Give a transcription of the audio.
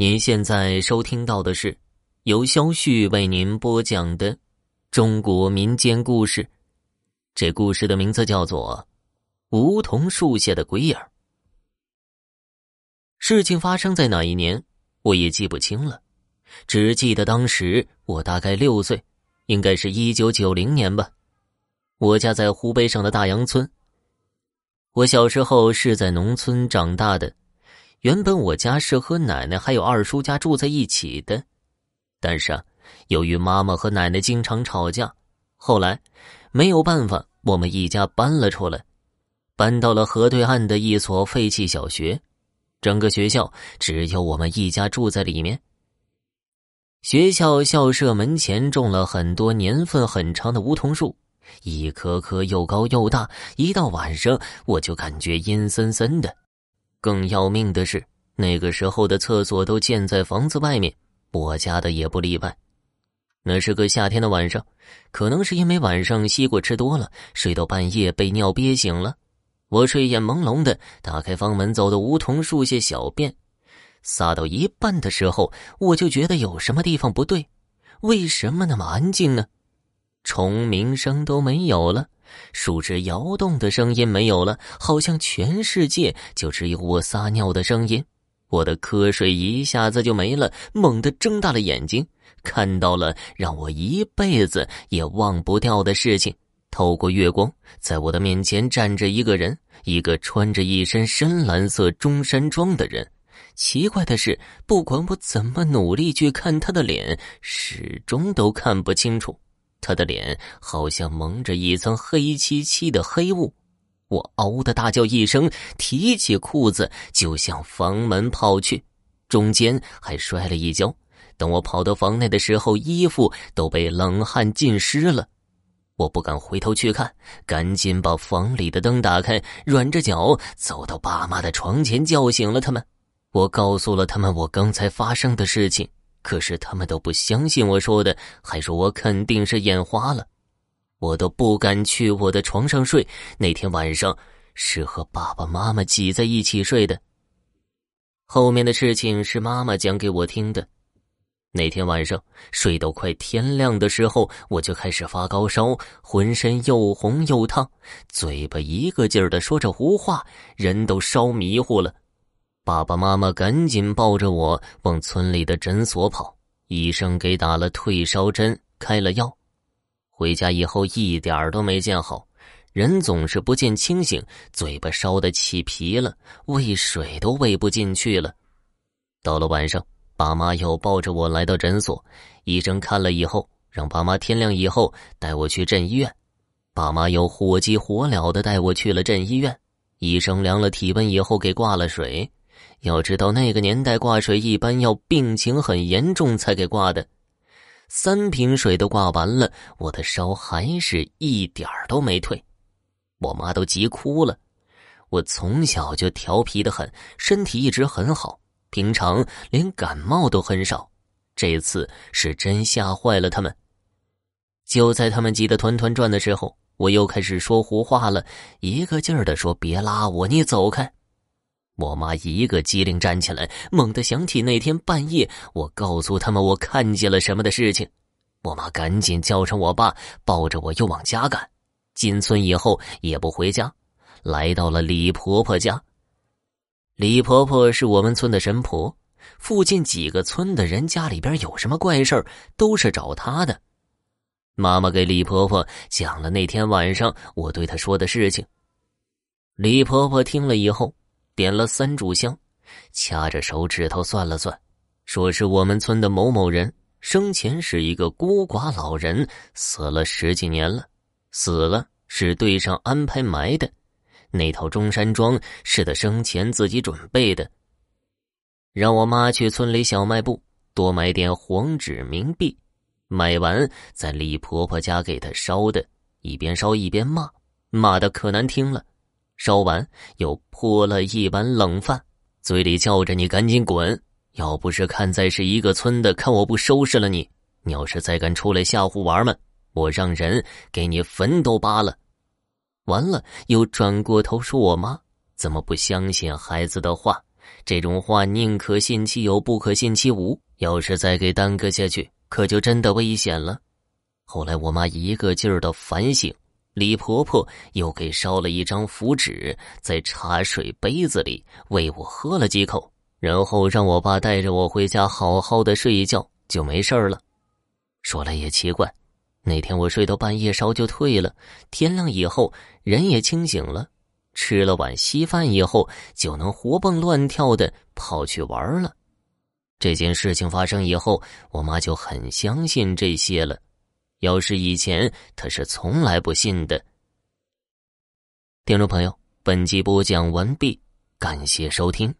您现在收听到的是由肖旭为您播讲的中国民间故事。这故事的名字叫做《梧桐树下的鬼影》。事情发生在哪一年，我也记不清了，只记得当时我大概六岁，应该是一九九零年吧。我家在湖北省的大杨村。我小时候是在农村长大的。原本我家是和奶奶还有二叔家住在一起的，但是，由于妈妈和奶奶经常吵架，后来没有办法，我们一家搬了出来，搬到了河对岸的一所废弃小学。整个学校只有我们一家住在里面。学校校舍门前种了很多年份很长的梧桐树，一棵棵又高又大。一到晚上，我就感觉阴森森的。更要命的是，那个时候的厕所都建在房子外面，我家的也不例外。那是个夏天的晚上，可能是因为晚上西瓜吃多了，睡到半夜被尿憋醒了。我睡眼朦胧的打开房门，走到梧桐树下小便，撒到一半的时候，我就觉得有什么地方不对，为什么那么安静呢？虫鸣声都没有了。树枝摇动的声音没有了，好像全世界就只有我撒尿的声音。我的瞌睡一下子就没了，猛地睁大了眼睛，看到了让我一辈子也忘不掉的事情。透过月光，在我的面前站着一个人，一个穿着一身深蓝色中山装的人。奇怪的是，不管我怎么努力去看他的脸，始终都看不清楚。他的脸好像蒙着一层黑漆漆的黑雾，我嗷的大叫一声，提起裤子就向房门跑去，中间还摔了一跤。等我跑到房内的时候，衣服都被冷汗浸湿了。我不敢回头去看，赶紧把房里的灯打开，软着脚走到爸妈的床前，叫醒了他们。我告诉了他们我刚才发生的事情。可是他们都不相信我说的，还说我肯定是眼花了。我都不敢去我的床上睡。那天晚上是和爸爸妈妈挤在一起睡的。后面的事情是妈妈讲给我听的。那天晚上睡到快天亮的时候，我就开始发高烧，浑身又红又烫，嘴巴一个劲儿的说着胡话，人都烧迷糊了。爸爸妈妈赶紧抱着我往村里的诊所跑，医生给打了退烧针，开了药。回家以后一点儿都没见好，人总是不见清醒，嘴巴烧的起皮了，喂水都喂不进去了。到了晚上，爸妈又抱着我来到诊所，医生看了以后，让爸妈天亮以后带我去镇医院。爸妈又火急火燎的带我去了镇医院，医生量了体温以后给挂了水。要知道那个年代挂水一般要病情很严重才给挂的，三瓶水都挂完了，我的烧还是一点儿都没退，我妈都急哭了。我从小就调皮的很，身体一直很好，平常连感冒都很少，这次是真吓坏了他们。就在他们急得团团转的时候，我又开始说胡话了，一个劲儿的说：“别拉我，你走开。”我妈一个机灵站起来，猛地想起那天半夜我告诉他们我看见了什么的事情。我妈赶紧叫上我爸，抱着我又往家赶。进村以后也不回家，来到了李婆婆家。李婆婆是我们村的神婆，附近几个村的人家里边有什么怪事都是找她的。妈妈给李婆婆讲了那天晚上我对她说的事情。李婆婆听了以后。点了三炷香，掐着手指头算了算，说是我们村的某某人生前是一个孤寡老人，死了十几年了，死了是队上安排埋的，那套中山装是他生前自己准备的，让我妈去村里小卖部多买点黄纸冥币，买完在李婆婆家给她烧的，一边烧一边骂，骂的可难听了。烧完，又泼了一碗冷饭，嘴里叫着：“你赶紧滚！要不是看在是一个村的，看我不收拾了你！你要是再敢出来吓唬娃们，我让人给你坟都扒了！”完了，又转过头说：“我妈怎么不相信孩子的话？这种话宁可信其有，不可信其无。要是再给耽搁下去，可就真的危险了。后来我妈一个劲儿的反省，李婆婆又给烧了一张符纸，在茶水杯子里喂我喝了几口，然后让我爸带着我回家好好的睡一觉，就没事了。说来也奇怪，那天我睡到半夜，烧就退了，天亮以后人也清醒了。吃了碗稀饭以后，就能活蹦乱跳的跑去玩了。这件事情发生以后，我妈就很相信这些了。要是以前，他是从来不信的。听众朋友，本集播讲完毕，感谢收听。